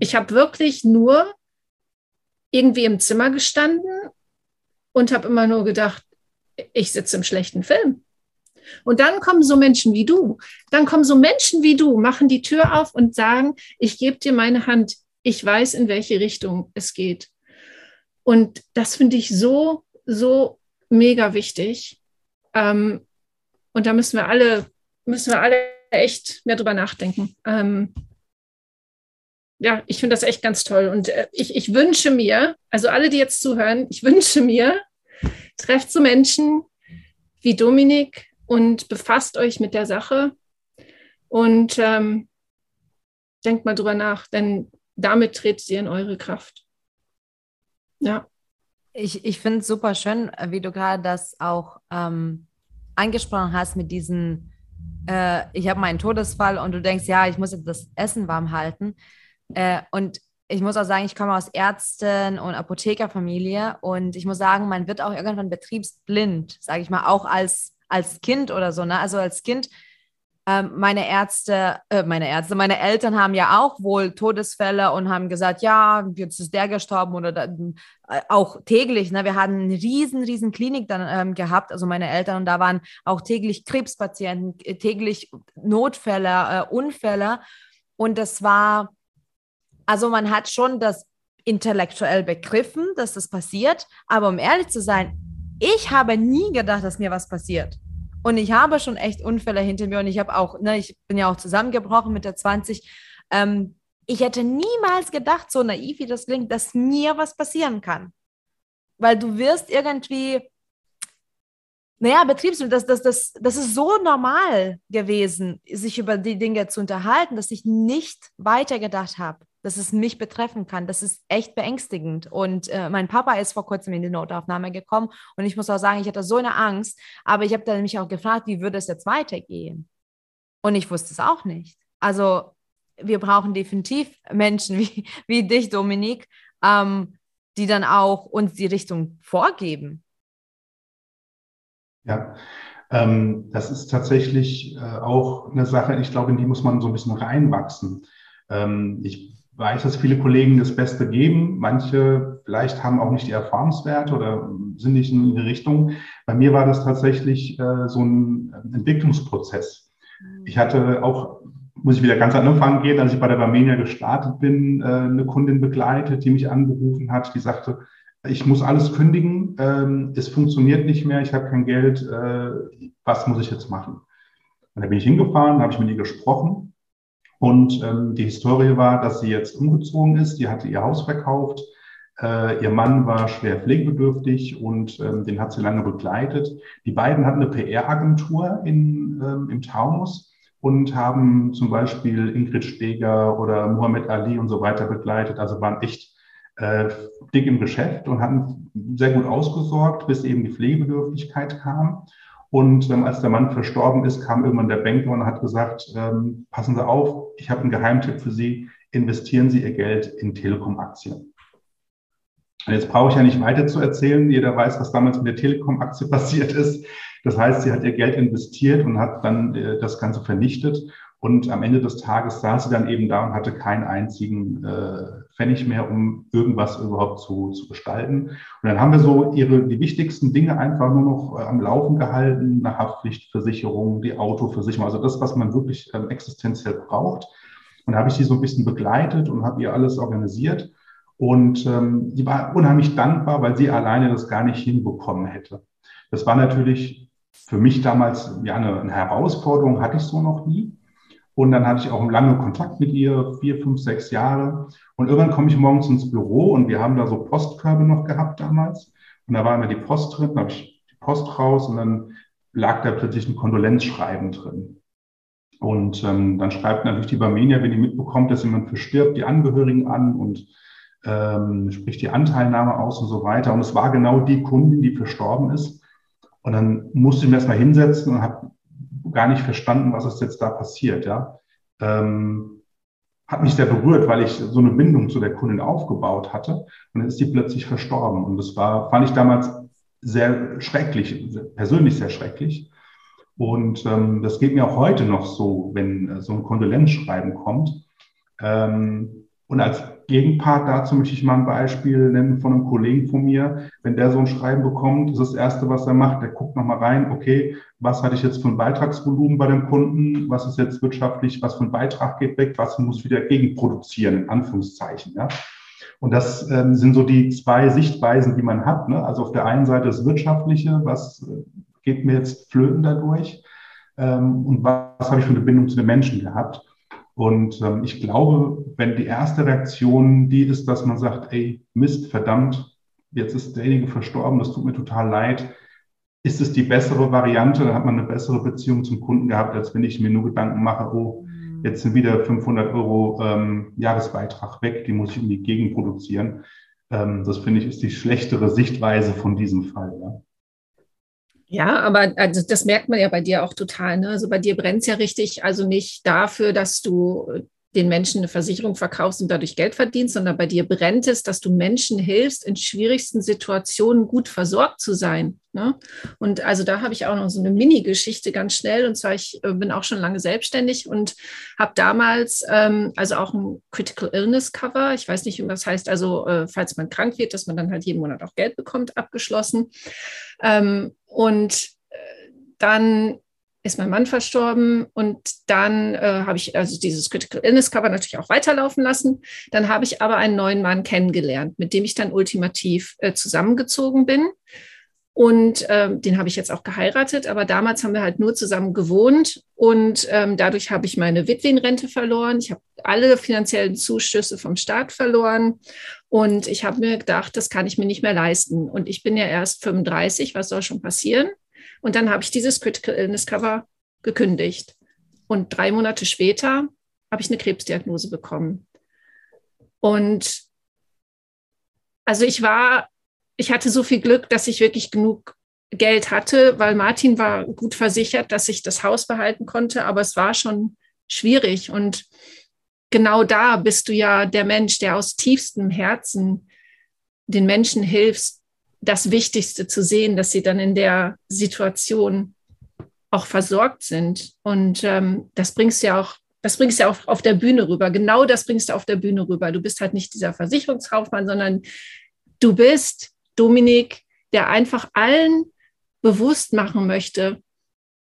Ich habe wirklich nur irgendwie im Zimmer gestanden und habe immer nur gedacht, ich sitze im schlechten Film. Und dann kommen so Menschen wie du. Dann kommen so Menschen wie du, machen die Tür auf und sagen, ich gebe dir meine Hand. Ich weiß, in welche Richtung es geht. Und das finde ich so, so mega wichtig. Ähm, und da müssen wir alle, müssen wir alle echt mehr drüber nachdenken. Ähm, ja, ich finde das echt ganz toll. Und äh, ich, ich wünsche mir, also alle, die jetzt zuhören, ich wünsche mir, trefft so Menschen wie Dominik und befasst euch mit der Sache und ähm, denkt mal drüber nach, denn damit tretet ihr in eure Kraft. Ja. Ich, ich finde es super schön, wie du gerade das auch ähm, angesprochen hast mit diesen, äh, ich habe meinen Todesfall und du denkst, ja, ich muss jetzt das Essen warm halten. Äh, und ich muss auch sagen, ich komme aus Ärzten- und Apothekerfamilie und ich muss sagen, man wird auch irgendwann betriebsblind, sage ich mal, auch als, als Kind oder so. Ne? Also als Kind ähm, meine Ärzte, äh, meine Ärzte, meine Eltern haben ja auch wohl Todesfälle und haben gesagt, ja, jetzt ist der gestorben oder da, äh, auch täglich. Ne? Wir hatten eine riesen, riesen Klinik dann ähm, gehabt, also meine Eltern, und da waren auch täglich Krebspatienten, äh, täglich Notfälle, äh, Unfälle. Und das war, also man hat schon das intellektuell begriffen, dass das passiert, aber um ehrlich zu sein, ich habe nie gedacht, dass mir was passiert. Und ich habe schon echt Unfälle hinter mir und ich habe auch, ne, ich bin ja auch zusammengebrochen mit der 20. Ähm, ich hätte niemals gedacht, so naiv wie das klingt, dass mir was passieren kann. Weil du wirst irgendwie, naja, Betriebsmittel, das, das, das, das ist so normal gewesen, sich über die Dinge zu unterhalten, dass ich nicht weitergedacht habe dass es mich betreffen kann. Das ist echt beängstigend. Und äh, mein Papa ist vor kurzem in die Notaufnahme gekommen und ich muss auch sagen, ich hatte so eine Angst, aber ich habe dann mich auch gefragt, wie würde es jetzt weitergehen? Und ich wusste es auch nicht. Also wir brauchen definitiv Menschen wie, wie dich, Dominik, ähm, die dann auch uns die Richtung vorgeben. Ja, ähm, das ist tatsächlich äh, auch eine Sache, ich glaube, in die muss man so ein bisschen reinwachsen. Ähm, ich weiß, dass viele Kollegen das Beste geben. Manche vielleicht haben auch nicht die Erfahrungswerte oder sind nicht in die Richtung. Bei mir war das tatsächlich äh, so ein Entwicklungsprozess. Mhm. Ich hatte auch, muss ich wieder ganz an Anfang gehen, als ich bei der Barmenia gestartet bin, äh, eine Kundin begleitet, die mich angerufen hat, die sagte, ich muss alles kündigen, ähm, es funktioniert nicht mehr, ich habe kein Geld, äh, was muss ich jetzt machen? Und da bin ich hingefahren, habe ich mit ihr gesprochen und ähm, die Historie war, dass sie jetzt umgezogen ist. Die hatte ihr Haus verkauft. Äh, ihr Mann war schwer pflegebedürftig und ähm, den hat sie lange begleitet. Die beiden hatten eine PR-Agentur in, ähm, im Taunus und haben zum Beispiel Ingrid Steger oder Muhammad Ali und so weiter begleitet. Also waren echt äh, dick im Geschäft und hatten sehr gut ausgesorgt, bis eben die Pflegebedürftigkeit kam. Und ähm, als der Mann verstorben ist, kam irgendwann der Banker und hat gesagt, ähm, passen Sie auf, ich habe einen Geheimtipp für Sie, investieren Sie Ihr Geld in Telekom-Aktien. Und jetzt brauche ich ja nicht weiter zu erzählen. Jeder weiß, was damals mit der Telekom-Aktie passiert ist. Das heißt, sie hat ihr Geld investiert und hat dann äh, das Ganze vernichtet. Und am Ende des Tages saß sie dann eben da und hatte keinen einzigen äh, Pfennig mehr, um irgendwas überhaupt zu, zu gestalten. Und dann haben wir so ihre, die wichtigsten Dinge einfach nur noch äh, am Laufen gehalten, eine Haftpflichtversicherung, die Autoversicherung, also das, was man wirklich ähm, existenziell braucht. Und da habe ich sie so ein bisschen begleitet und habe ihr alles organisiert. Und ähm, die war unheimlich dankbar, weil sie alleine das gar nicht hinbekommen hätte. Das war natürlich für mich damals ja eine, eine Herausforderung, hatte ich so noch nie. Und dann hatte ich auch lange Kontakt mit ihr, vier, fünf, sechs Jahre. Und irgendwann komme ich morgens ins Büro und wir haben da so Postkörbe noch gehabt damals. Und da war immer die Post drin, da habe ich die Post raus und dann lag da plötzlich ein Kondolenzschreiben drin. Und ähm, dann schreibt natürlich die Barmenia, wenn die mitbekommt, dass jemand verstirbt, die Angehörigen an und ähm, spricht die Anteilnahme aus und so weiter. Und es war genau die Kundin, die verstorben ist. Und dann musste ich mir erstmal hinsetzen und habe gar nicht verstanden, was ist jetzt da passiert. Ja. Ähm, hat mich sehr berührt, weil ich so eine Bindung zu der Kundin aufgebaut hatte. Und dann ist die plötzlich verstorben. Und das war, fand ich damals sehr schrecklich, persönlich sehr schrecklich. Und ähm, das geht mir auch heute noch so, wenn äh, so ein Kondolenzschreiben kommt. Ähm, und als Gegenpart dazu möchte ich mal ein Beispiel nennen von einem Kollegen von mir. Wenn der so ein Schreiben bekommt, ist das Erste, was er macht, der guckt nochmal rein, okay, was hatte ich jetzt für ein Beitragsvolumen bei dem Kunden, was ist jetzt wirtschaftlich, was für ein Beitrag geht weg, was muss ich wieder gegenproduzieren, in Anführungszeichen. Ja. Und das ähm, sind so die zwei Sichtweisen, die man hat. Ne? Also auf der einen Seite das Wirtschaftliche, was äh, geht mir jetzt flöten dadurch? ähm, und was, was habe ich für eine Bindung zu den Menschen gehabt. Und ähm, ich glaube, wenn die erste Reaktion die ist, dass man sagt, ey, Mist, verdammt, jetzt ist derjenige verstorben, das tut mir total leid, ist es die bessere Variante, dann hat man eine bessere Beziehung zum Kunden gehabt, als wenn ich mir nur Gedanken mache, oh, mhm. jetzt sind wieder 500 Euro ähm, Jahresbeitrag weg, die muss ich in die Gegend produzieren. Ähm, das finde ich ist die schlechtere Sichtweise von diesem Fall. Ja. Ja, aber also das merkt man ja bei dir auch total. Ne? Also bei dir brennt es ja richtig, also nicht dafür, dass du den Menschen eine Versicherung verkaufst und dadurch Geld verdienst, sondern bei dir brennt es, dass du Menschen hilfst, in schwierigsten Situationen gut versorgt zu sein. Ne? Und also da habe ich auch noch so eine Mini-Geschichte ganz schnell. Und zwar, ich äh, bin auch schon lange selbstständig und habe damals ähm, also auch ein Critical Illness Cover. Ich weiß nicht, wie das heißt. Also, äh, falls man krank wird, dass man dann halt jeden Monat auch Geld bekommt, abgeschlossen. Ähm, und äh, dann ist mein Mann verstorben und dann äh, habe ich also dieses Critical Illness Cover natürlich auch weiterlaufen lassen. Dann habe ich aber einen neuen Mann kennengelernt, mit dem ich dann ultimativ äh, zusammengezogen bin. Und ähm, den habe ich jetzt auch geheiratet, aber damals haben wir halt nur zusammen gewohnt und ähm, dadurch habe ich meine Witwenrente verloren. Ich habe alle finanziellen Zuschüsse vom Staat verloren und ich habe mir gedacht, das kann ich mir nicht mehr leisten. Und ich bin ja erst 35, was soll schon passieren? Und dann habe ich dieses Critical Illness Cover gekündigt. Und drei Monate später habe ich eine Krebsdiagnose bekommen. Und also ich war, ich hatte so viel Glück, dass ich wirklich genug Geld hatte, weil Martin war gut versichert, dass ich das Haus behalten konnte, aber es war schon schwierig. Und genau da bist du ja der Mensch, der aus tiefstem Herzen den Menschen hilfst, das Wichtigste zu sehen, dass sie dann in der Situation auch versorgt sind. Und ähm, das bringst du ja auch, das bringst ja auch auf der Bühne rüber. Genau das bringst du auf der Bühne rüber. Du bist halt nicht dieser Versicherungskaufmann, sondern du bist Dominik, der einfach allen bewusst machen möchte,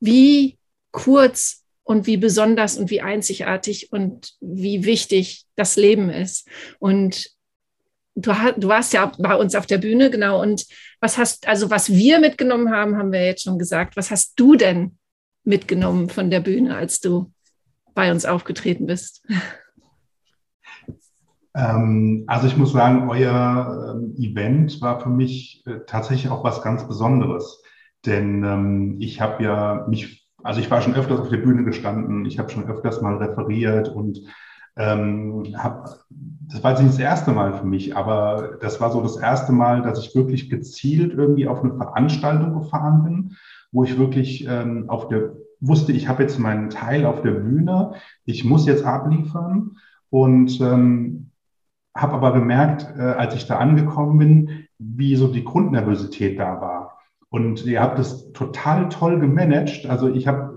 wie kurz und wie besonders und wie einzigartig und wie wichtig das Leben ist. Und du, du warst ja bei uns auf der Bühne, genau. Und was hast, also was wir mitgenommen haben, haben wir jetzt schon gesagt. Was hast du denn mitgenommen von der Bühne, als du bei uns aufgetreten bist? Ähm, also ich muss sagen, euer ähm, Event war für mich äh, tatsächlich auch was ganz Besonderes. Denn ähm, ich habe ja mich, also ich war schon öfters auf der Bühne gestanden, ich habe schon öfters mal referiert und ähm, hab, das war jetzt nicht das erste Mal für mich, aber das war so das erste Mal, dass ich wirklich gezielt irgendwie auf eine Veranstaltung gefahren bin, wo ich wirklich ähm, auf der wusste, ich habe jetzt meinen Teil auf der Bühne, ich muss jetzt abliefern und ähm, habe aber gemerkt, äh, als ich da angekommen bin, wie so die Grundnervosität da war. Und ihr habt es total toll gemanagt. Also ich habe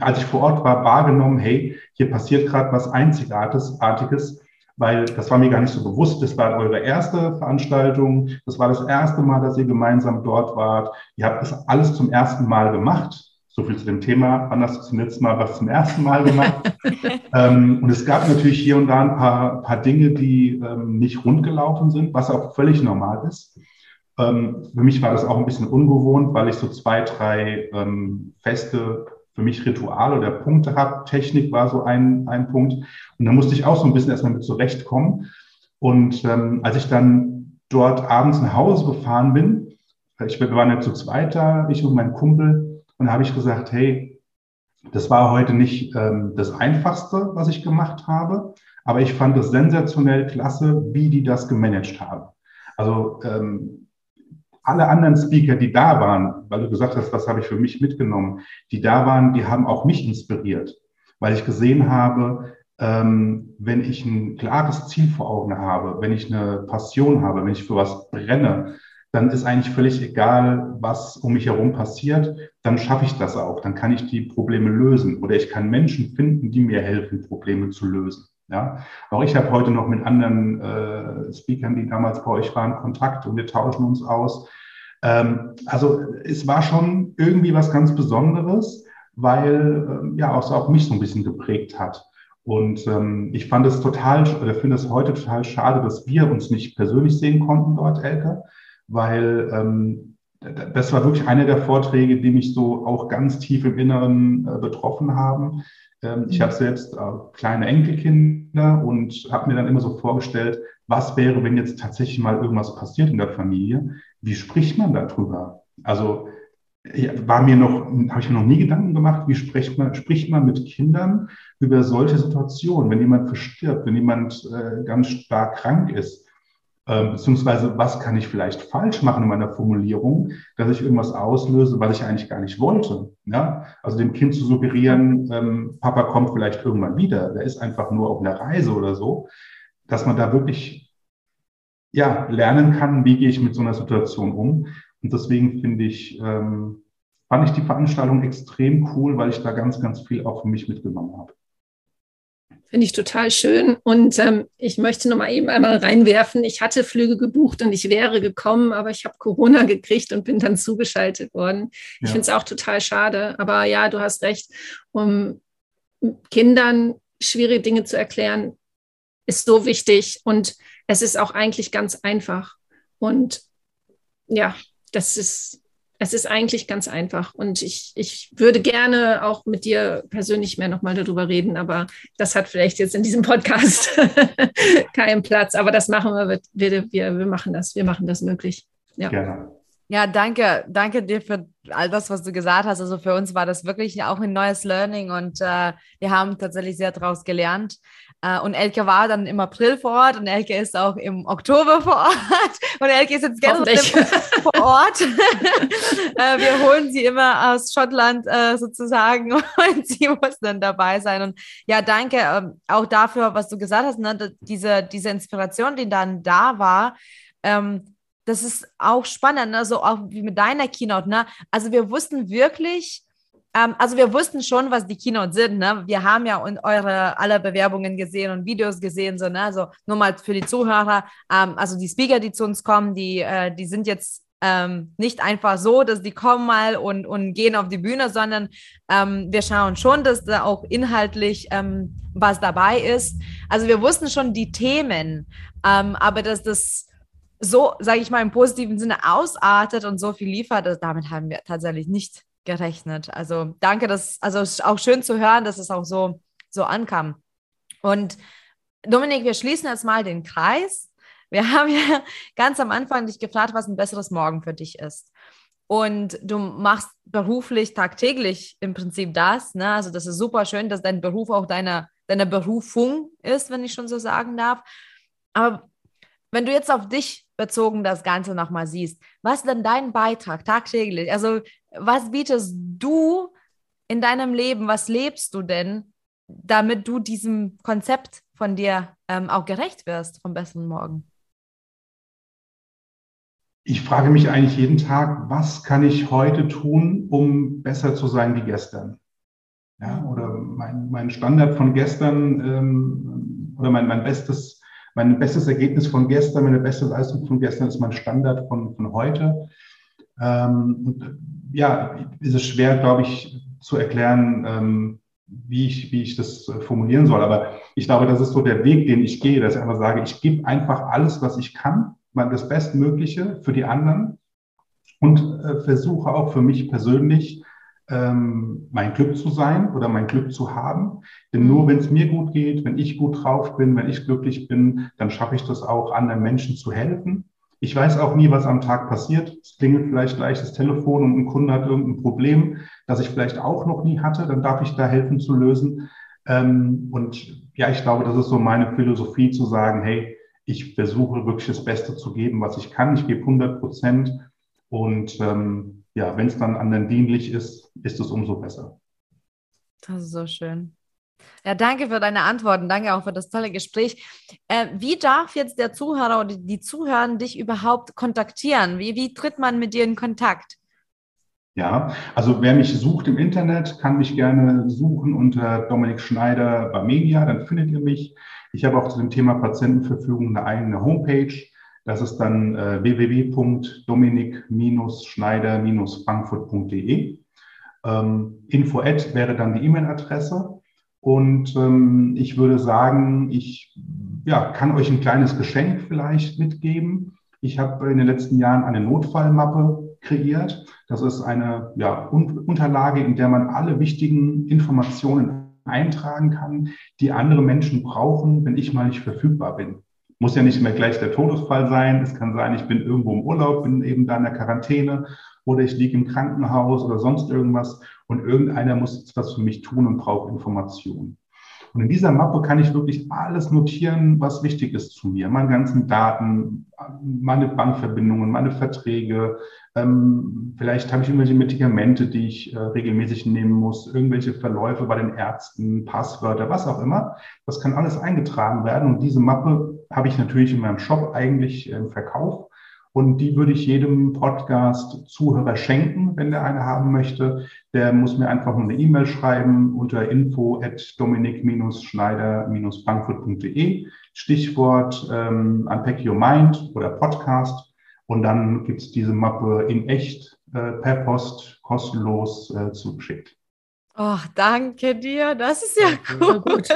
als ich vor Ort war, wahrgenommen, hey, hier passiert gerade was Einzigartiges, weil das war mir gar nicht so bewusst. Das war eure erste Veranstaltung. Das war das erste Mal, dass ihr gemeinsam dort wart. Ihr habt das alles zum ersten Mal gemacht. So viel zu dem Thema. Wann hast du zum letzten Mal was zum ersten Mal gemacht? ähm, und es gab natürlich hier und da ein paar, paar Dinge, die ähm, nicht rund gelaufen sind, was auch völlig normal ist. Ähm, für mich war das auch ein bisschen ungewohnt, weil ich so zwei, drei ähm, feste für mich Ritual oder Punkte habe. Technik war so ein, ein Punkt. Und da musste ich auch so ein bisschen erstmal mit zurechtkommen. Und ähm, als ich dann dort abends nach Hause gefahren bin, ich, wir waren ja zu zweit da, ich und mein Kumpel, und da habe ich gesagt, hey, das war heute nicht ähm, das Einfachste, was ich gemacht habe, aber ich fand es sensationell klasse, wie die das gemanagt haben. Also ähm, alle anderen Speaker, die da waren, weil du gesagt hast, was habe ich für mich mitgenommen, die da waren, die haben auch mich inspiriert, weil ich gesehen habe, ähm, wenn ich ein klares Ziel vor Augen habe, wenn ich eine Passion habe, wenn ich für was brenne, dann ist eigentlich völlig egal, was um mich herum passiert, dann schaffe ich das auch, dann kann ich die Probleme lösen oder ich kann Menschen finden, die mir helfen, Probleme zu lösen. Ja, auch ich habe heute noch mit anderen äh, Speakern, die damals bei euch waren, Kontakt und wir tauschen uns aus. Ähm, also es war schon irgendwie was ganz Besonderes, weil äh, ja auch, auch mich so ein bisschen geprägt hat. Und ähm, ich fand es total, oder finde es heute total schade, dass wir uns nicht persönlich sehen konnten dort, Elke, weil ähm, das war wirklich einer der Vorträge, die mich so auch ganz tief im Inneren äh, betroffen haben. Ähm, ich habe selbst äh, kleine Enkelkinder und habe mir dann immer so vorgestellt, was wäre, wenn jetzt tatsächlich mal irgendwas passiert in der Familie? Wie spricht man darüber? Also war mir noch, habe ich mir noch nie Gedanken gemacht, wie spricht man, spricht man mit Kindern über solche Situationen, wenn jemand verstirbt, wenn jemand äh, ganz stark krank ist, äh, beziehungsweise was kann ich vielleicht falsch machen in meiner Formulierung, dass ich irgendwas auslöse, was ich eigentlich gar nicht wollte. Ja? Also dem Kind zu suggerieren, ähm, Papa kommt vielleicht irgendwann wieder, der ist einfach nur auf einer Reise oder so, dass man da wirklich ja, lernen kann, wie gehe ich mit so einer Situation um. Und deswegen finde ich, ähm, fand ich die Veranstaltung extrem cool, weil ich da ganz, ganz viel auch für mich mitgenommen habe. Finde ich total schön. Und ähm, ich möchte noch mal eben einmal reinwerfen. Ich hatte Flüge gebucht und ich wäre gekommen, aber ich habe Corona gekriegt und bin dann zugeschaltet worden. Ich ja. finde es auch total schade. Aber ja, du hast recht. Um Kindern schwierige Dinge zu erklären, ist so wichtig. Und es ist auch eigentlich ganz einfach. Und ja, das ist es ist eigentlich ganz einfach. Und ich, ich würde gerne auch mit dir persönlich mehr nochmal darüber reden, aber das hat vielleicht jetzt in diesem Podcast keinen Platz. Aber das machen wir, wir, wir, wir machen das, wir machen das möglich. Ja. Gerne. Ja, danke, danke dir für all das, was du gesagt hast. Also für uns war das wirklich auch ein neues Learning und äh, wir haben tatsächlich sehr daraus gelernt. Äh, und Elke war dann im April vor Ort und Elke ist auch im Oktober vor Ort und Elke ist jetzt gerne vor Ort. äh, wir holen sie immer aus Schottland äh, sozusagen und sie muss dann dabei sein. Und ja, danke ähm, auch dafür, was du gesagt hast, ne? diese, diese Inspiration, die dann da war. Ähm, das ist auch spannend, ne? so auch wie mit deiner Keynote. Ne? Also wir wussten wirklich, ähm, also wir wussten schon, was die Keynote sind. Ne? Wir haben ja eure alle Bewerbungen gesehen und Videos gesehen. So, ne? Also nur mal für die Zuhörer, ähm, also die Speaker, die zu uns kommen, die, äh, die sind jetzt ähm, nicht einfach so, dass die kommen mal und, und gehen auf die Bühne, sondern ähm, wir schauen schon, dass da auch inhaltlich ähm, was dabei ist. Also wir wussten schon die Themen, ähm, aber dass das so, sage ich mal, im positiven Sinne ausartet und so viel liefert, das, damit haben wir tatsächlich nicht gerechnet. Also danke, dass, also es ist auch schön zu hören, dass es auch so, so ankam. Und Dominik, wir schließen jetzt mal den Kreis. Wir haben ja ganz am Anfang dich gefragt, was ein besseres Morgen für dich ist. Und du machst beruflich tagtäglich im Prinzip das. Ne? Also das ist super schön, dass dein Beruf auch deine, deine Berufung ist, wenn ich schon so sagen darf. Aber wenn du jetzt auf dich bezogen das Ganze nochmal siehst, was ist denn dein Beitrag tagtäglich? Also, was bietest du in deinem Leben? Was lebst du denn, damit du diesem Konzept von dir ähm, auch gerecht wirst vom besseren Morgen? Ich frage mich eigentlich jeden Tag, was kann ich heute tun, um besser zu sein wie gestern? Ja, oder mein, mein Standard von gestern ähm, oder mein, mein bestes mein bestes Ergebnis von gestern, meine beste Leistung von gestern ist mein Standard von, von heute. Ähm, und ja, ist es schwer, glaube ich, zu erklären, ähm, wie, ich, wie ich das formulieren soll. Aber ich glaube, das ist so der Weg, den ich gehe, dass ich einfach sage, ich gebe einfach alles, was ich kann, das Bestmögliche für die anderen und äh, versuche auch für mich persönlich ähm, mein Glück zu sein oder mein Glück zu haben. Denn nur wenn es mir gut geht, wenn ich gut drauf bin, wenn ich glücklich bin, dann schaffe ich das auch, anderen Menschen zu helfen. Ich weiß auch nie, was am Tag passiert. Es klingelt vielleicht gleich das Telefon und ein Kunde hat irgendein Problem, das ich vielleicht auch noch nie hatte. Dann darf ich da helfen zu lösen. Ähm, und ja, ich glaube, das ist so meine Philosophie zu sagen, hey, ich versuche wirklich das Beste zu geben, was ich kann. Ich gebe 100 Prozent und ähm, ja, wenn es dann anderen dienlich ist, ist es umso besser. Das ist so schön. Ja, danke für deine Antworten. Danke auch für das tolle Gespräch. Äh, wie darf jetzt der Zuhörer oder die Zuhörer dich überhaupt kontaktieren? Wie, wie tritt man mit dir in Kontakt? Ja, also wer mich sucht im Internet, kann mich gerne suchen unter Dominik Schneider Barmenia, dann findet ihr mich. Ich habe auch zu dem Thema Patientenverfügung eine eigene Homepage. Das ist dann äh, www.dominik-schneider-frankfurt.de. Ähm, Info-Ad wäre dann die E-Mail-Adresse. Und ähm, ich würde sagen, ich ja, kann euch ein kleines Geschenk vielleicht mitgeben. Ich habe in den letzten Jahren eine Notfallmappe kreiert. Das ist eine ja, Un Unterlage, in der man alle wichtigen Informationen eintragen kann, die andere Menschen brauchen, wenn ich mal nicht verfügbar bin. Muss ja nicht mehr gleich der Todesfall sein. Es kann sein, ich bin irgendwo im Urlaub, bin eben da in der Quarantäne oder ich liege im Krankenhaus oder sonst irgendwas und irgendeiner muss jetzt was für mich tun und braucht Informationen. Und in dieser Mappe kann ich wirklich alles notieren, was wichtig ist zu mir. Meine ganzen Daten, meine Bankverbindungen, meine Verträge. Ähm, vielleicht habe ich irgendwelche Medikamente, die ich äh, regelmäßig nehmen muss, irgendwelche Verläufe bei den Ärzten, Passwörter, was auch immer. Das kann alles eingetragen werden. Und diese Mappe habe ich natürlich in meinem Shop eigentlich im Verkauf. Und die würde ich jedem Podcast-Zuhörer schenken, wenn der eine haben möchte. Der muss mir einfach nur eine E-Mail schreiben unter info at dominik-schneider-bankfurt.de. Stichwort ähm, Unpack Your Mind oder Podcast. Und dann gibt es diese Mappe in echt äh, per Post kostenlos äh, zugeschickt. Oh, danke dir. Das ist ja gut. gut.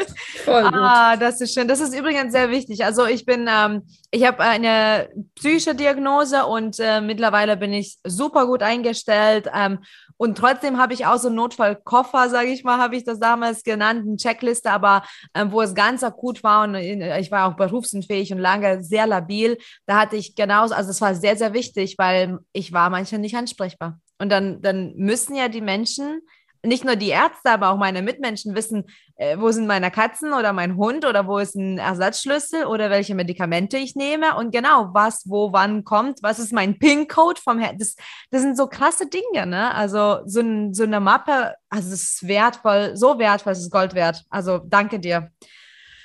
Voll gut. Ah, das ist schön. Das ist übrigens sehr wichtig. Also ich bin, ähm, ich habe eine psychische Diagnose und äh, mittlerweile bin ich super gut eingestellt. Ähm, und trotzdem habe ich auch so einen Notfallkoffer, sage ich mal, habe ich das damals genannt, eine Checkliste, aber ähm, wo es ganz akut war und ich war auch berufsunfähig und lange sehr labil, da hatte ich genauso, also es war sehr, sehr wichtig, weil ich war manchmal nicht ansprechbar. Und dann, dann müssen ja die Menschen nicht nur die Ärzte, aber auch meine Mitmenschen wissen, äh, wo sind meine Katzen oder mein Hund oder wo ist ein Ersatzschlüssel oder welche Medikamente ich nehme und genau, was, wo, wann kommt, was ist mein PIN-Code vom Herrn. Das, das sind so krasse Dinge, ne? Also so, ein, so eine Mappe, also es ist wertvoll, so wertvoll, es ist Gold wert. Also danke dir.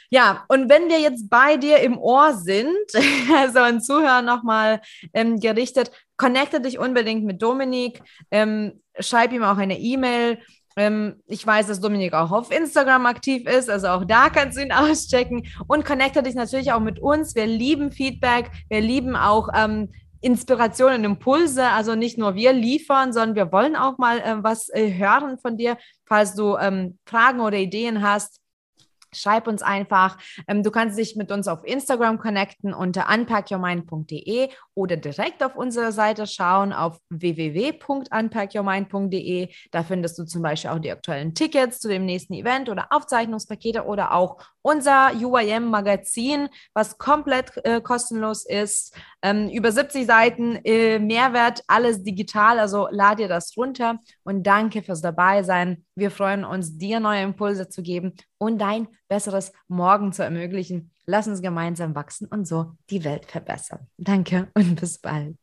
Ja, und wenn wir jetzt bei dir im Ohr sind, also ein Zuhörer nochmal ähm, gerichtet, connecte dich unbedingt mit Dominik, ähm, schreib ihm auch eine E-Mail. Ähm, ich weiß, dass Dominik auch auf Instagram aktiv ist, also auch da kannst du ihn auschecken und connecte dich natürlich auch mit uns. Wir lieben Feedback, wir lieben auch ähm, Inspirationen, Impulse. Also nicht nur wir liefern, sondern wir wollen auch mal äh, was äh, hören von dir, falls du ähm, Fragen oder Ideen hast Schreib uns einfach. Ähm, du kannst dich mit uns auf Instagram connecten unter unpackyourmind.de oder direkt auf unserer Seite schauen auf www.unpackyourmind.de. Da findest du zum Beispiel auch die aktuellen Tickets zu dem nächsten Event oder Aufzeichnungspakete oder auch unser UIM-Magazin, was komplett äh, kostenlos ist. Ähm, über 70 Seiten äh, Mehrwert, alles digital. Also lad dir das runter und danke fürs Dabeisein. Wir freuen uns, dir neue Impulse zu geben und dein besseres Morgen zu ermöglichen. Lass uns gemeinsam wachsen und so die Welt verbessern. Danke und bis bald.